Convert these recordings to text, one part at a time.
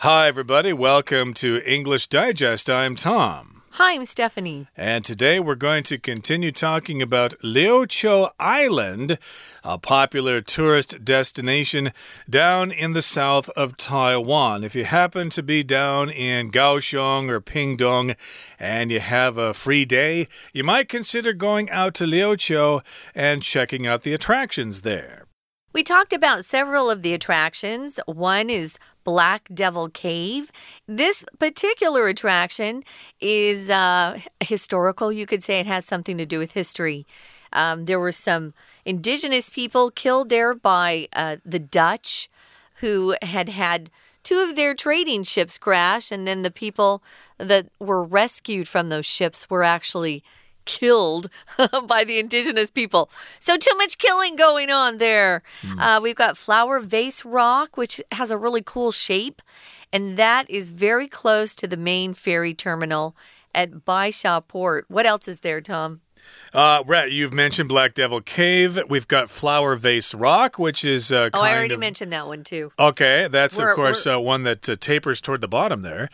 Hi, everybody. Welcome to English Digest. I'm Tom. Hi, I'm Stephanie. And today we're going to continue talking about Liuqiu Island, a popular tourist destination down in the south of Taiwan. If you happen to be down in Kaohsiung or Pingdong and you have a free day, you might consider going out to Liuqiu and checking out the attractions there. We talked about several of the attractions. One is Black Devil Cave. This particular attraction is uh, historical. You could say it has something to do with history. Um, there were some indigenous people killed there by uh, the Dutch who had had two of their trading ships crash, and then the people that were rescued from those ships were actually killed by the indigenous people. So, too much killing going on there. Mm. Uh, we've got Flower Vase Rock, which has a really cool shape, and that is very close to the main ferry terminal at Bai Sha Port. What else is there, Tom? Uh, Brett, you've mentioned Black Devil Cave. We've got Flower Vase Rock, which is uh, oh, I already of... mentioned that one too. Okay, that's we're, of course uh, one that uh, tapers toward the bottom there.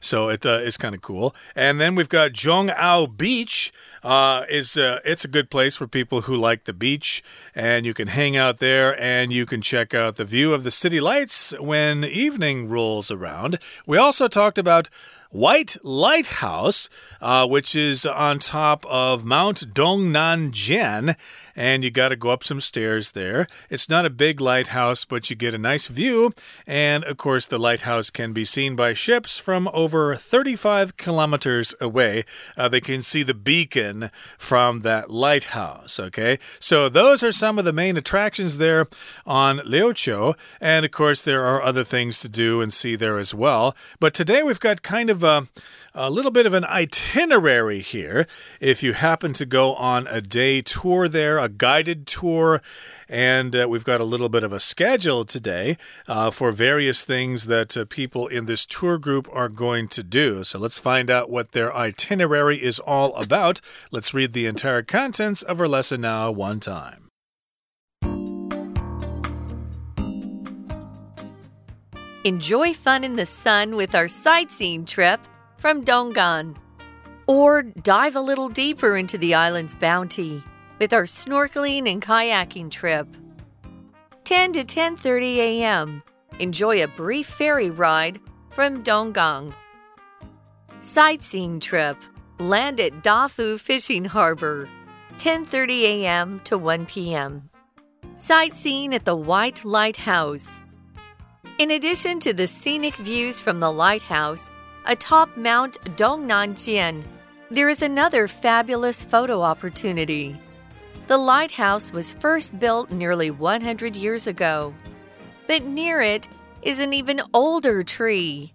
So it uh, is kind of cool. And then we've got Zhongao Beach. Uh, is uh, it's a good place for people who like the beach, and you can hang out there and you can check out the view of the city lights when evening rolls around. We also talked about White Lighthouse, uh, which is on top of Mount Dongnanjian and you got to go up some stairs there. It's not a big lighthouse, but you get a nice view. And of course, the lighthouse can be seen by ships from over 35 kilometers away. Uh, they can see the beacon from that lighthouse. Okay, so those are some of the main attractions there on Liuqiu. And of course, there are other things to do and see there as well. But today we've got kind of a a little bit of an itinerary here. If you happen to go on a day tour there, a guided tour, and uh, we've got a little bit of a schedule today uh, for various things that uh, people in this tour group are going to do. So let's find out what their itinerary is all about. Let's read the entire contents of our lesson now, one time. Enjoy fun in the sun with our sightseeing trip from Donggang. Or dive a little deeper into the island's bounty with our snorkeling and kayaking trip. 10 to 10:30 a.m. Enjoy a brief ferry ride from Donggang. Sightseeing trip. Land at Dafu Fishing Harbor. 10:30 a.m. to 1 p.m. Sightseeing at the White Lighthouse. In addition to the scenic views from the lighthouse, atop Mount Dongnanjian, there is another fabulous photo opportunity. The lighthouse was first built nearly 100 years ago, but near it is an even older tree,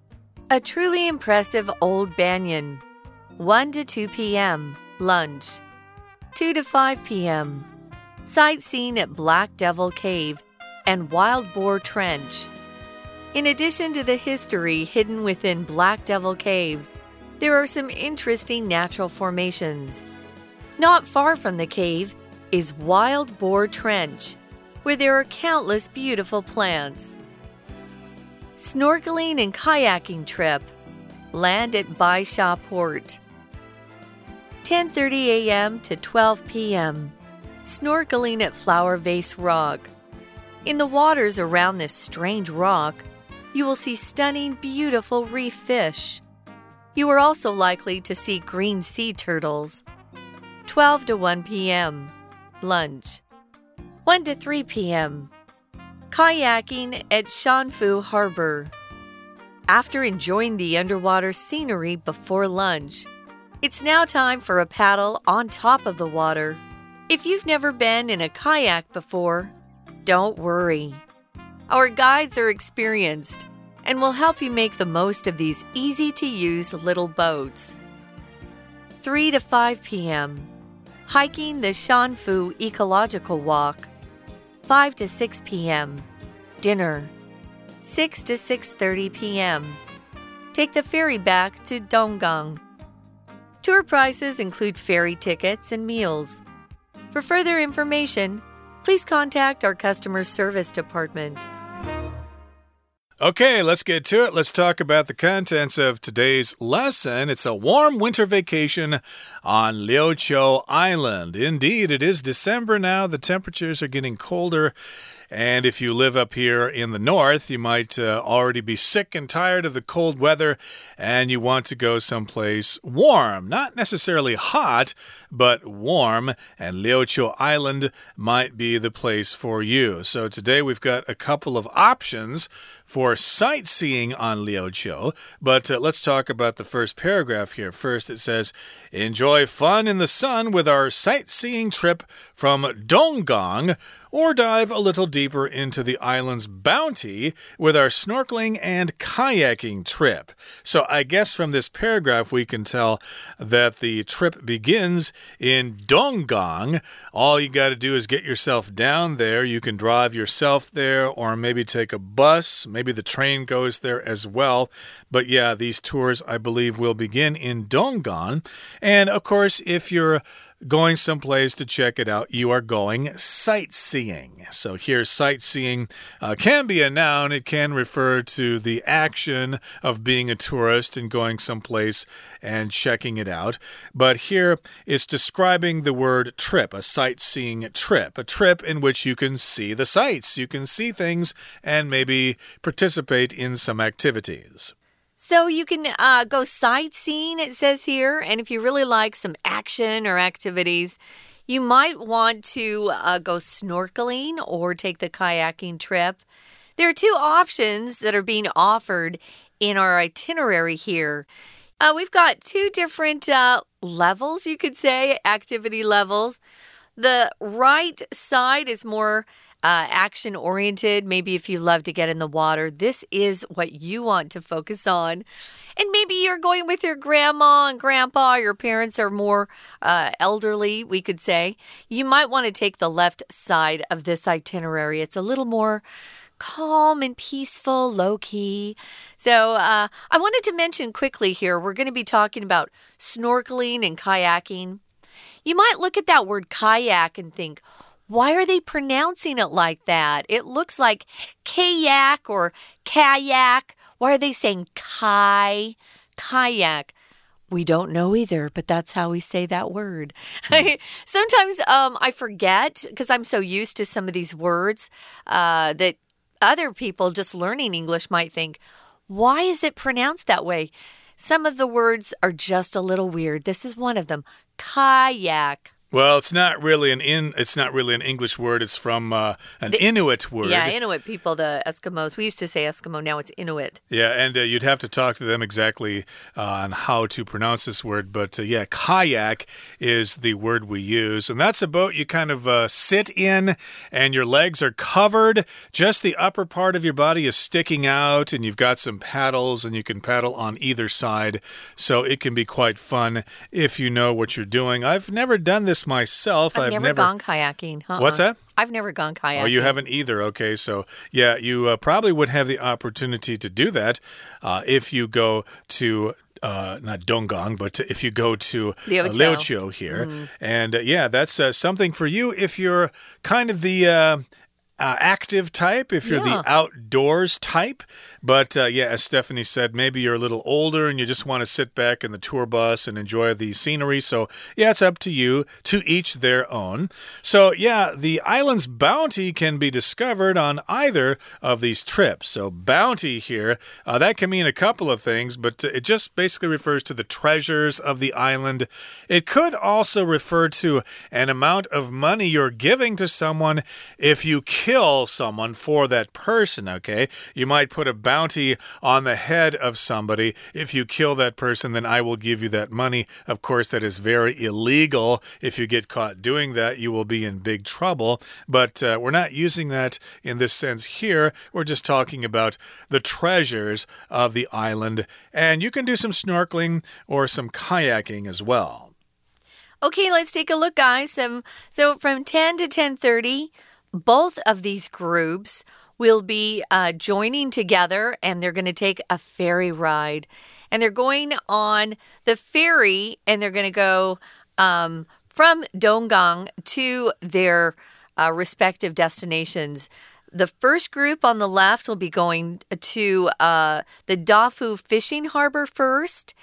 a truly impressive old banyan. 1 to 2 p.m. lunch, 2 to 5 p.m. sightseeing at Black Devil Cave and Wild Boar Trench. In addition to the history hidden within Black Devil Cave, there are some interesting natural formations. Not far from the cave is Wild Boar Trench, where there are countless beautiful plants. Snorkeling and kayaking trip. Land at Bai Sha Port. 10:30 a.m. to 12 p.m. Snorkeling at Flower Vase Rock. In the waters around this strange rock, you will see stunning, beautiful reef fish. You are also likely to see green sea turtles. 12 to 1 p.m. Lunch. 1 to 3 p.m. Kayaking at Shanfu Harbor. After enjoying the underwater scenery before lunch, it's now time for a paddle on top of the water. If you've never been in a kayak before, don't worry. Our guides are experienced and will help you make the most of these easy to use little boats. 3 to 5 p.m. Hiking the Shanfu Ecological Walk. 5 to 6 p.m. Dinner. 6 to 6:30 p.m. Take the ferry back to Donggang. Tour prices include ferry tickets and meals. For further information, please contact our customer service department. Okay, let's get to it. Let's talk about the contents of today's lesson. It's a warm winter vacation on Liuqiu Island. Indeed, it is December now. The temperatures are getting colder. And if you live up here in the north, you might uh, already be sick and tired of the cold weather and you want to go someplace warm. Not necessarily hot, but warm. And Liuqiu Island might be the place for you. So today we've got a couple of options for sightseeing on Liuqiu. But uh, let's talk about the first paragraph here. First, it says, Enjoy fun in the sun with our sightseeing trip from Donggang or dive a little deeper into the island's bounty with our snorkeling and kayaking trip. So, I guess from this paragraph, we can tell that the trip begins in Donggang. All you got to do is get yourself down there. You can drive yourself there, or maybe take a bus. Maybe the train goes there as well. But yeah, these tours, I believe, will begin in Donggang. And of course, if you're going someplace to check it out, you are going sightseeing. So here, sightseeing uh, can be a noun, it can refer to the action of being a tourist and going someplace and checking it out. But here, it's describing the word trip, a sightseeing trip, a trip in which you can see the sights, you can see things, and maybe participate in some activities. So you can uh, go sightseeing, it says here. And if you really like some action or activities, you might want to uh, go snorkeling or take the kayaking trip. There are two options that are being offered in our itinerary here. Uh, we've got two different uh, levels, you could say, activity levels. The right side is more uh, action oriented. Maybe if you love to get in the water, this is what you want to focus on. And maybe you're going with your grandma and grandpa, your parents are more uh, elderly, we could say. You might want to take the left side of this itinerary. It's a little more calm and peaceful, low key. So, uh, I wanted to mention quickly here we're going to be talking about snorkeling and kayaking. You might look at that word kayak and think, why are they pronouncing it like that? It looks like kayak or kayak. Why are they saying kai, kayak? We don't know either, but that's how we say that word. Hmm. Sometimes um, I forget because I'm so used to some of these words uh, that other people just learning English might think, why is it pronounced that way? Some of the words are just a little weird. This is one of them kayak. Well, it's not really an in. It's not really an English word. It's from uh, an the, Inuit word. Yeah, Inuit people, the Eskimos. We used to say Eskimo. Now it's Inuit. Yeah, and uh, you'd have to talk to them exactly uh, on how to pronounce this word. But uh, yeah, kayak is the word we use, and that's a boat you kind of uh, sit in, and your legs are covered. Just the upper part of your body is sticking out, and you've got some paddles, and you can paddle on either side. So it can be quite fun if you know what you're doing. I've never done this myself. I've, I've never, never, gone kayaking. Uh -uh. What's that? I've never gone kayaking. Oh, you haven't either. Okay, so yeah, you uh, probably would have the opportunity to do that uh, if you go to uh, not Donggang, but if you go to Liuqiu uh, here. Mm. And uh, yeah, that's uh, something for you if you're kind of the uh, active type, if you're yeah. the outdoors type. But uh, yeah, as Stephanie said, maybe you're a little older and you just want to sit back in the tour bus and enjoy the scenery. So yeah, it's up to you, to each their own. So yeah, the island's bounty can be discovered on either of these trips. So bounty here, uh, that can mean a couple of things, but it just basically refers to the treasures of the island. It could also refer to an amount of money you're giving to someone if you kill kill someone for that person, okay? You might put a bounty on the head of somebody. If you kill that person, then I will give you that money. Of course, that is very illegal. If you get caught doing that, you will be in big trouble. But uh, we're not using that in this sense here. We're just talking about the treasures of the island. And you can do some snorkeling or some kayaking as well. Okay, let's take a look, guys. Um, so from 10 to 10:30, both of these groups will be uh, joining together and they're going to take a ferry ride. And they're going on the ferry and they're going to go um, from Donggang to their uh, respective destinations. The first group on the left will be going to uh, the Dafu Fishing Harbor first.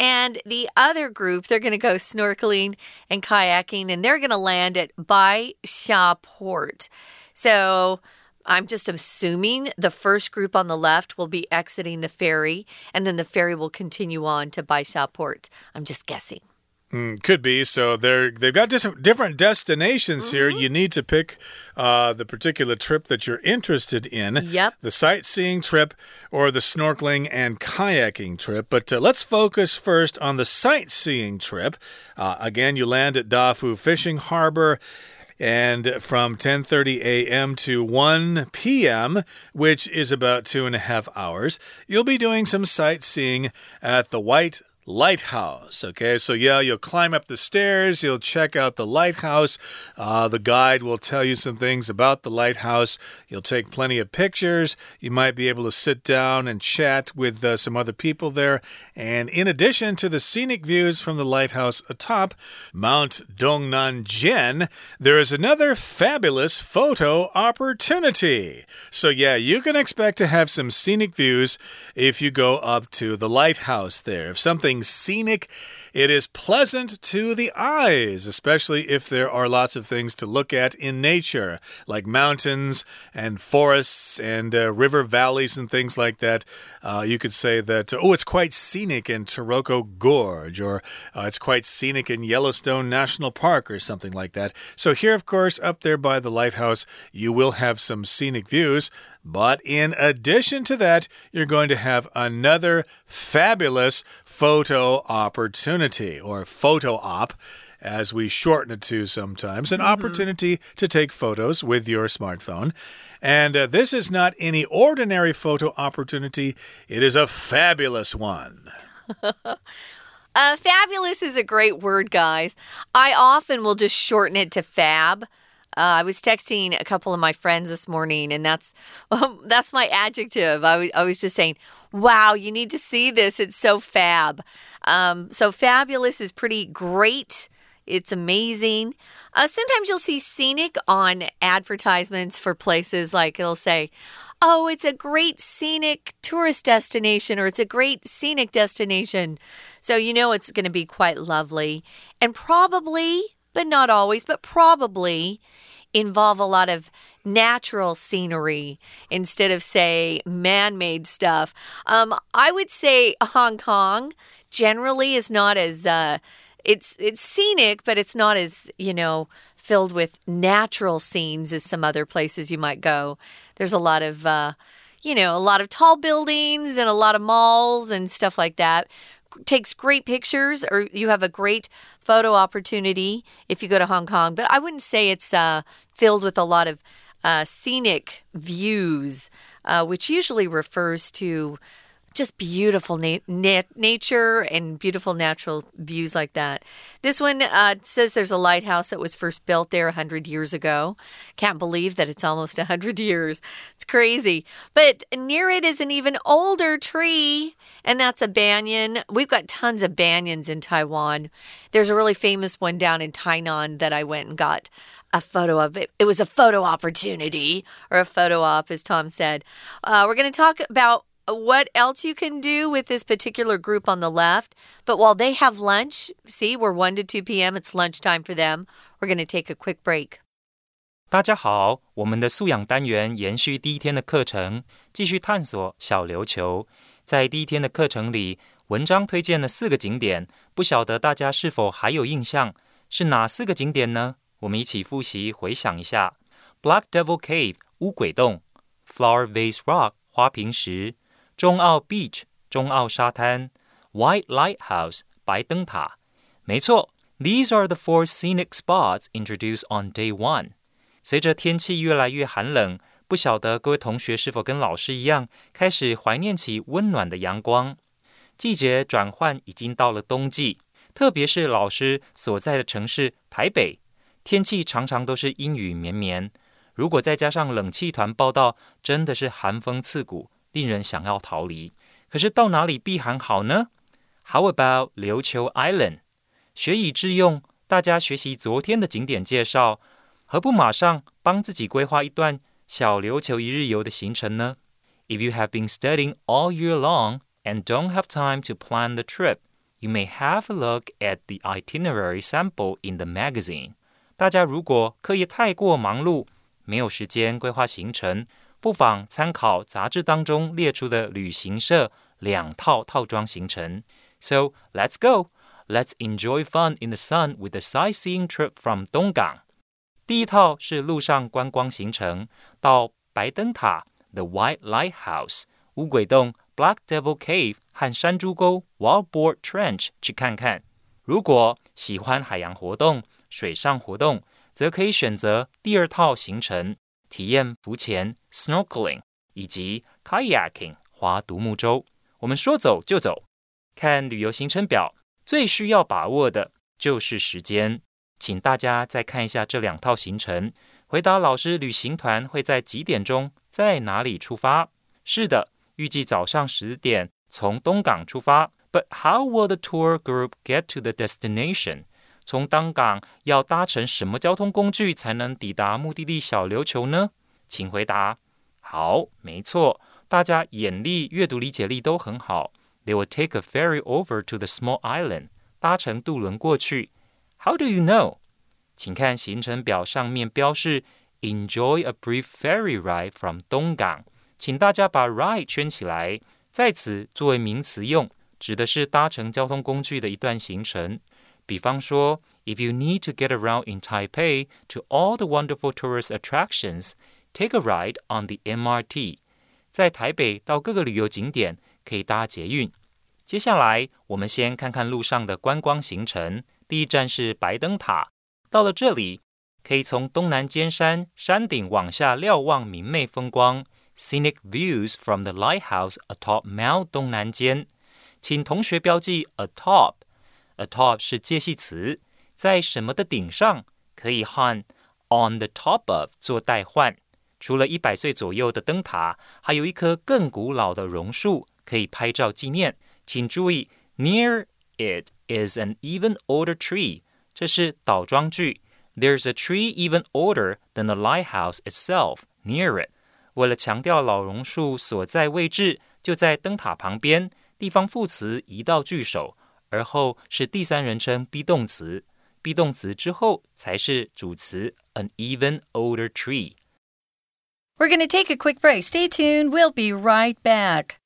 And the other group, they're going to go snorkeling and kayaking, and they're going to land at Bai Sha Port. So I'm just assuming the first group on the left will be exiting the ferry, and then the ferry will continue on to Bai Sha Port. I'm just guessing. Mm, could be. So they're they've got different destinations mm -hmm. here. Mm-hmm. You need to pick uh, the particular trip that you're interested in. Yep. The sightseeing trip or the snorkeling and kayaking trip. But uh, let's focus first on the sightseeing trip. Uh, again, you land at Dafu Fishing Harbor and from 10:30 a.m. to 1 p.m., which is about two and a half hours, you'll be doing some sightseeing at the White lighthouse. Okay, so yeah, you'll climb up the stairs, you'll check out the lighthouse. Uh, the guide will tell you some things about the lighthouse. You'll take plenty of pictures. You might be able to sit down and chat with uh, some other people there. And in addition to the scenic views from the lighthouse atop Mount Dongnanjian, there is another fabulous photo opportunity. So yeah, you can expect to have some scenic views if you go up to the lighthouse there. If something something scenic. It is pleasant to the eyes, especially if there are lots of things to look at in nature, like mountains and forests and uh, river valleys and things like that. Uh, you could say that, oh, it's quite scenic in Taroko Gorge, or uh, it's quite scenic in Yellowstone National Park, or something like that. So, here, of course, up there by the lighthouse, you will have some scenic views. But in addition to that, you're going to have another fabulous photo opportunity or photo op as we shorten it to sometimes, an mm -hmm. opportunity to take photos with your smartphone. And uh, this is not any ordinary photo opportunity, it is a fabulous one. uh, fabulous is a great word, guys. I often will just shorten it to fab. Uh, I was texting a couple of my friends this morning, and that's um, that's my adjective. I, I was just saying, "Wow, you need to see this. It's so fab." Um, so fabulous is pretty great. It's amazing. Uh, sometimes you'll see scenic on advertisements for places like it'll say, "Oh, it's a great scenic tourist destination," or "It's a great scenic destination." So you know it's going to be quite lovely, and probably but not always, but probably involve a lot of natural scenery instead of, say, man made stuff. Um, I would say Hong Kong generally is not as. Uh, it's it's scenic, but it's not as you know filled with natural scenes as some other places you might go. There's a lot of uh, you know a lot of tall buildings and a lot of malls and stuff like that takes great pictures or you have a great photo opportunity if you go to Hong Kong, but I wouldn't say it's uh, filled with a lot of uh, scenic views, uh, which usually refers to just beautiful na na nature and beautiful natural views like that. This one uh, says there's a lighthouse that was first built there 100 years ago. Can't believe that it's almost 100 years. It's crazy. But near it is an even older tree, and that's a banyan. We've got tons of banyans in Taiwan. There's a really famous one down in Tainan that I went and got a photo of it. It was a photo opportunity or a photo op, as Tom said. Uh, we're going to talk about what else you can do with this particular group on the left. But while they have lunch, see, we're 1 to 2 p.m., it's lunchtime for them. We're going to take a quick break. 大家好，我们的素养单元延续第一天的课程，继续探索小琉球。在第一天的课程里，文章推荐了四个景点，不晓得大家是否还有印象？是哪四个景点呢？我们一起复习回想一下：Black Devil Cave 乌鬼洞，Flower Vase Rock 花瓶石。 中澳 Beach 中澳沙滩，White Lighthouse 白灯塔。没错，These are the four scenic spots introduced on day one。随着天气越来越寒冷，不晓得各位同学是否跟老师一样，开始怀念起温暖的阳光。季节转换已经到了冬季，特别是老师所在的城市台北，天气常常都是阴雨绵绵。如果再加上冷气团报道，真的是寒风刺骨。令人想要逃离，可是到哪里避寒好呢？How about 琉球 Island？学以致用，大家学习昨天的景点介绍，何不马上帮自己规划一段小琉球一日游的行程呢？If you have been studying all year long and don't have time to plan the trip, you may have a look at the itinerary sample in the magazine. 大家如果课业太过忙碌，没有时间规划行程，不妨参考杂志当中列出的旅行社两套套装行程。So let's go. Let's enjoy fun in the sun with a sightseeing trip from 东港。第一套是陆上观光行程，到白灯塔 The White Lighthouse、乌鬼洞 Black Devil Cave 和山猪沟 Wild Boar Trench 去看看。如果喜欢海洋活动、水上活动，则可以选择第二套行程，体验浮潜 Snorkeling 以及 Kayaking 划独木舟。我们说走就走，看旅游行程表，最需要把握的就是时间。请大家再看一下这两套行程，回答老师旅行团会在几点钟在哪里出发？是的，预计早上十点从东港出发。But how will the tour group get to the destination？从当港要搭乘什么交通工具才能抵达目的地小琉球呢？请回答。好，没错，大家眼力、阅读理解力都很好。They will take a ferry over to the small island，搭乘渡轮过去。How do you know？请看行程表上面标示 "Enjoy a brief ferry ride from 东港"，请大家把 "ride" 圈起来，在此作为名词用，指的是搭乘交通工具的一段行程。比方说，If you need to get around in Taipei to all the wonderful tourist attractions, take a ride on the MRT。在台北到各个旅游景点可以搭捷运。接下来，我们先看看路上的观光行程。第一站是白灯塔，到了这里，可以从东南尖山山顶往下瞭望明媚风光，scenic views from the lighthouse atop Mount 东南尖。请同学标记 atop，atop 是介系词，在什么的顶上，可以和 on the top of 做代换。除了一百岁左右的灯塔，还有一棵更古老的榕树，可以拍照纪念。请注意 near it。is an even older tree。这是倒装句。There's a tree even older than the lighthouse itself near it。为了强调老榕树所在位置就在灯塔旁边，地方副词移到句首， 而后是第三人称 be 动词，be 动词之后才是主词 an even older tree。We're going to take a quick break. Stay tuned. We'll be right back.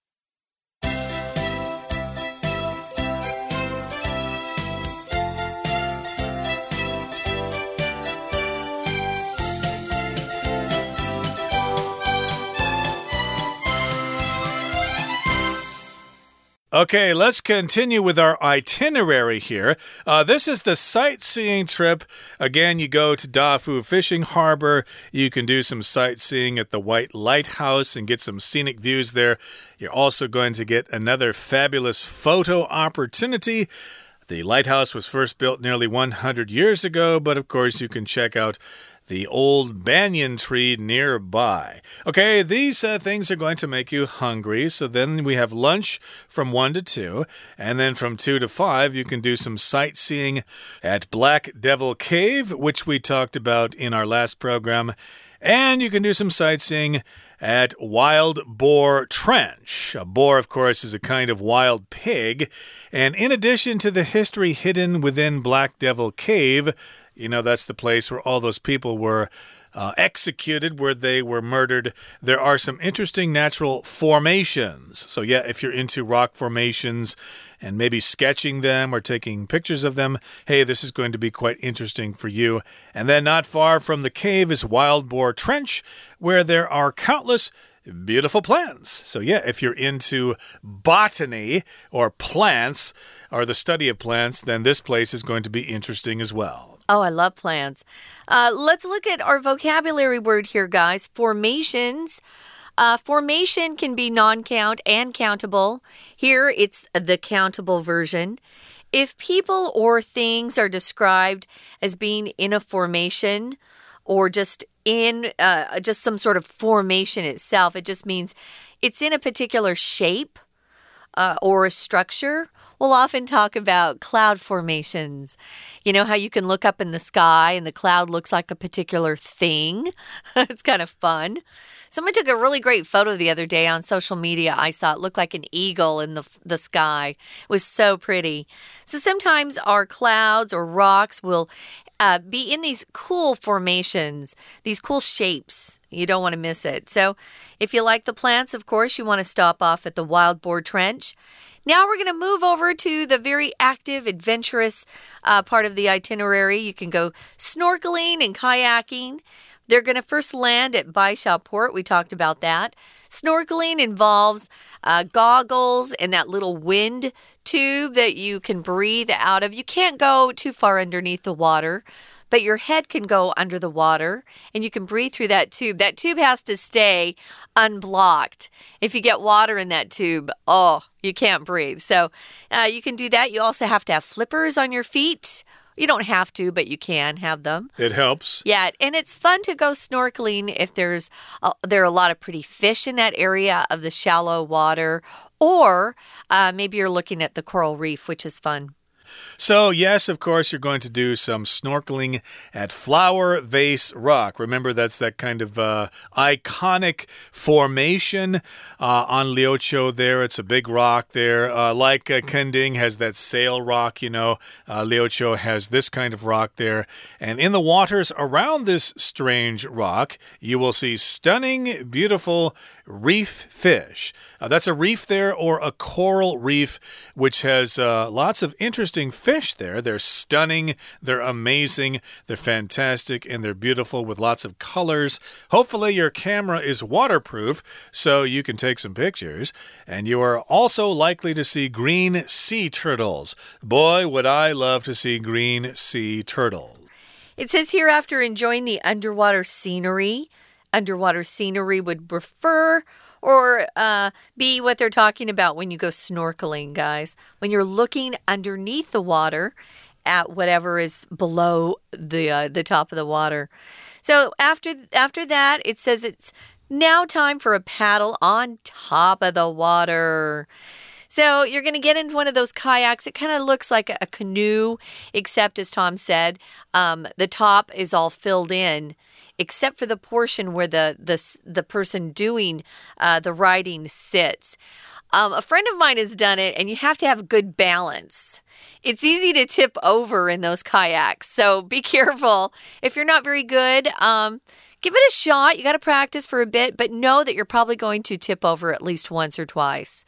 Okay, let's continue with our itinerary here. Uh, this is the sightseeing trip. Again, you go to Dafu Fishing Harbor. You can do some sightseeing at the White Lighthouse and get some scenic views there. You're also going to get another fabulous photo opportunity. The lighthouse was first built nearly 100 years ago, but of course, you can check out the old banyan tree nearby. Okay, these uh, things are going to make you hungry. So then we have lunch from 1 to 2. And then from 2 to 5, you can do some sightseeing at Black Devil Cave, which we talked about in our last program. And you can do some sightseeing at Wild Boar Trench. A boar, of course, is a kind of wild pig. And in addition to the history hidden within Black Devil Cave, you know, that's the place where all those people were uh, executed, where they were murdered. There are some interesting natural formations. So, yeah, if you're into rock formations and maybe sketching them or taking pictures of them, hey, this is going to be quite interesting for you. And then, not far from the cave is Wild Boar Trench, where there are countless beautiful plants. So, yeah, if you're into botany or plants or the study of plants, then this place is going to be interesting as well. Oh, I love plants. Uh, let's look at our vocabulary word here, guys. Formations. Uh, formation can be non count and countable. Here it's the countable version. If people or things are described as being in a formation or just in uh, just some sort of formation itself, it just means it's in a particular shape uh, or a structure we'll often talk about cloud formations. You know how you can look up in the sky and the cloud looks like a particular thing? it's kind of fun. Someone took a really great photo the other day on social media. I saw it looked like an eagle in the, the sky. It was so pretty. So sometimes our clouds or rocks will uh, be in these cool formations, these cool shapes. You don't want to miss it. So, if you like the plants, of course, you want to stop off at the Wild Boar Trench. Now we're going to move over to the very active, adventurous uh, part of the itinerary. You can go snorkeling and kayaking. They're going to first land at Baisha Port. We talked about that. Snorkeling involves uh, goggles and that little wind tube that you can breathe out of. You can't go too far underneath the water, but your head can go under the water and you can breathe through that tube. That tube has to stay unblocked. If you get water in that tube, oh, you can't breathe. So uh, you can do that. You also have to have flippers on your feet you don't have to, but you can have them. It helps. Yeah, and it's fun to go snorkeling if there's a, there are a lot of pretty fish in that area of the shallow water, or uh, maybe you're looking at the coral reef, which is fun. So, yes, of course, you're going to do some snorkeling at Flower Vase Rock. Remember, that's that kind of uh, iconic formation uh, on Liuqiu there. It's a big rock there. Uh, like uh, Kending has that sail rock, you know, uh, Liuqiu has this kind of rock there. And in the waters around this strange rock, you will see stunning, beautiful reef fish. Uh, that's a reef there or a coral reef, which has uh, lots of interesting fish there. They're stunning, they're amazing, they're fantastic, and they're beautiful with lots of colors. Hopefully, your camera is waterproof so you can take some pictures. And you are also likely to see green sea turtles. Boy, would I love to see green sea turtles. It says here after enjoying the underwater scenery, underwater scenery would refer or uh, be what they're talking about when you go snorkeling, guys. When you're looking underneath the water at whatever is below the uh, the top of the water. So after after that, it says it's now time for a paddle on top of the water. So you're going to get into one of those kayaks. It kind of looks like a, canoe, except as Tom said, um, the top is all filled in except for the portion where the the the person doing uh, the riding sits. Um, a friend of mine has done it, and you have to have good balance. It's easy to tip over in those kayaks, so be careful. If you're not very good, um, give it a shot. You got to practice for a bit, but know that you're probably going to tip over at least once or twice.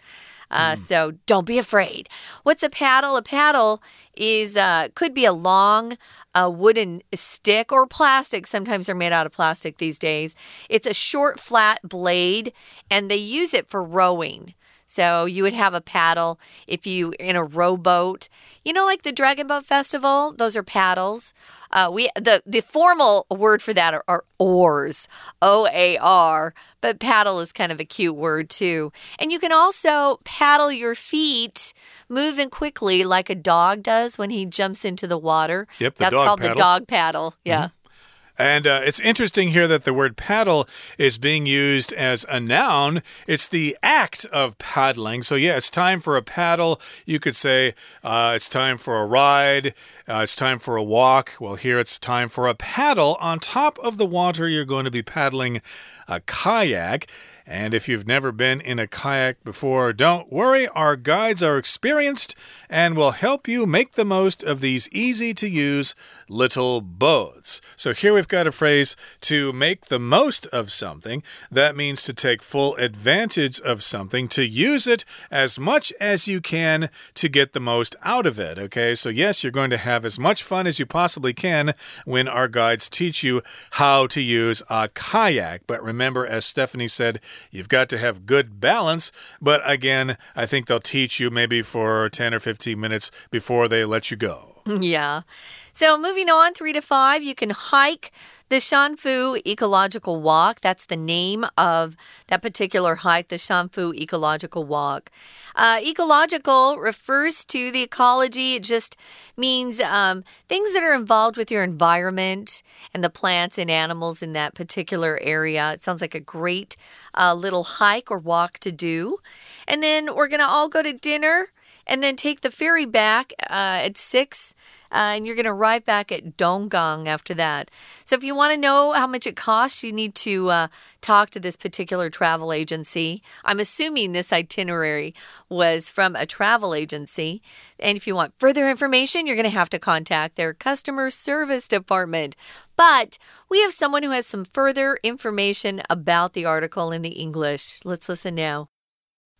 Uh, mm. So don't be afraid. What's a paddle? A paddle is uh, could be a long a wooden stick or plastic. Sometimes they're made out of plastic these days. It's a short, flat blade, and they use it for rowing. So you would have a paddle if you in a rowboat. You know, like the Dragon Boat Festival, those are paddles. Uh, we the the formal word for that are, are oars, O A R, but paddle is kind of a cute word too. And you can also paddle your feet, moving quickly like a dog does when he jumps into the water. Yep, the that's called paddle. the dog paddle. Yeah. Mm -hmm. And uh, it's interesting here that the word paddle is being used as a noun. It's the act of paddling. So, yeah, it's time for a paddle. You could say uh, it's time for a ride, uh, it's time for a walk. Well, here it's time for a paddle. On top of the water, you're going to be paddling a kayak. And if you've never been in a kayak before, don't worry, our guides are experienced and will help you make the most of these easy to use little boats. So here we've got a phrase to make the most of something. That means to take full advantage of something, to use it as much as you can to get the most out of it. Okay, so yes, you're going to have as much fun as you possibly can when our guides teach you how to use a kayak. But remember, as Stephanie said, You've got to have good balance, but again, I think they'll teach you maybe for 10 or 15 minutes before they let you go. Yeah. So moving on, three to five, you can hike the Shanfu Ecological Walk. That's the name of that particular hike, the Shanfu Ecological Walk. Uh, ecological refers to the ecology. It just means um, things that are involved with your environment and the plants and animals in that particular area. It sounds like a great uh, little hike or walk to do. And then we're going to all go to dinner and then take the ferry back uh, at 6 uh, and you're going to arrive back at Donggang after that. So, if you want to know how much it costs, you need to uh, talk to this particular travel agency. I'm assuming this itinerary was from a travel agency. And if you want further information, you're going to have to contact their customer service department. But we have someone who has some further information about the article in the English. Let's listen now.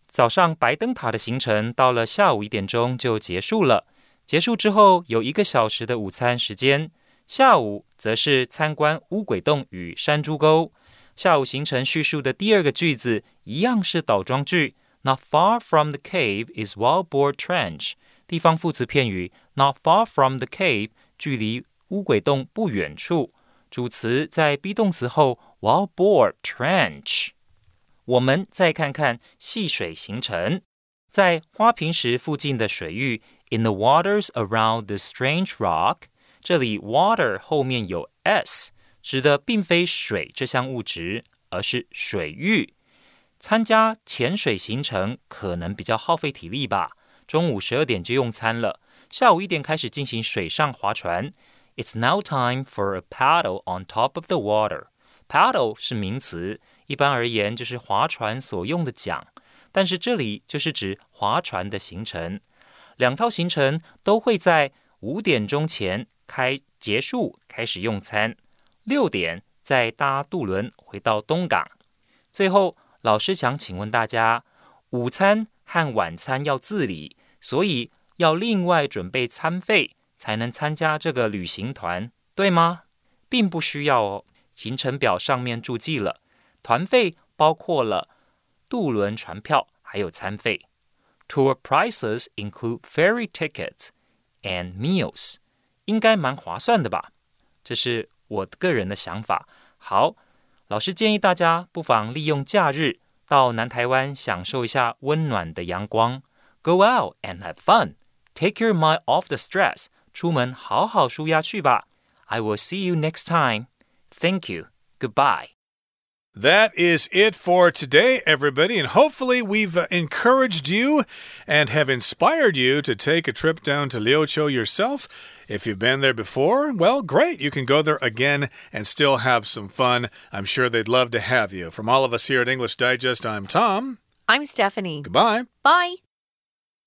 早上白灯塔的行程到了下午一点钟就结束了。 结束之后有一个小时的午餐时间，下午则是参观乌鬼洞与山猪沟。下午行程叙述的第二个句子一样是倒装句，Not far from the cave is Wildboar Trench。地方副词片语，Not far from the cave，距离乌鬼洞不远处。主词在 be 动词后，Wildboar Trench。我们再看看戏水行程，在花瓶石附近的水域。In the waters around this strange rock，这里 water 后面有 s，指的并非水这项物质，而是水域。参加潜水行程可能比较耗费体力吧。中午十二点就用餐了，下午一点开始进行水上划船。It's now time for a paddle on top of the water. Paddle 是名词，一般而言就是划船所用的桨，但是这里就是指划船的行程。 两套行程都会在五点钟前开结束，开始用餐。六点再搭渡轮回到东港。最后，老师想请问大家，午餐和晚餐要自理，所以要另外准备餐费才能参加这个旅行团，对吗？并不需要哦。行程表上面注记了，团费包括了渡轮船票还有餐费。Tour prices include ferry tickets and meals，应该蛮划算的吧？这是我个人的想法。好，老师建议大家不妨利用假日到南台湾享受一下温暖的阳光。Go out and have fun. Take your mind off the stress. 出门好好舒压去吧。I will see you next time. Thank you. Goodbye. That is it for today, everybody. And hopefully, we've uh, encouraged you and have inspired you to take a trip down to Liuqiu yourself. If you've been there before, well, great. You can go there again and still have some fun. I'm sure they'd love to have you. From all of us here at English Digest, I'm Tom. I'm Stephanie. Goodbye. Bye.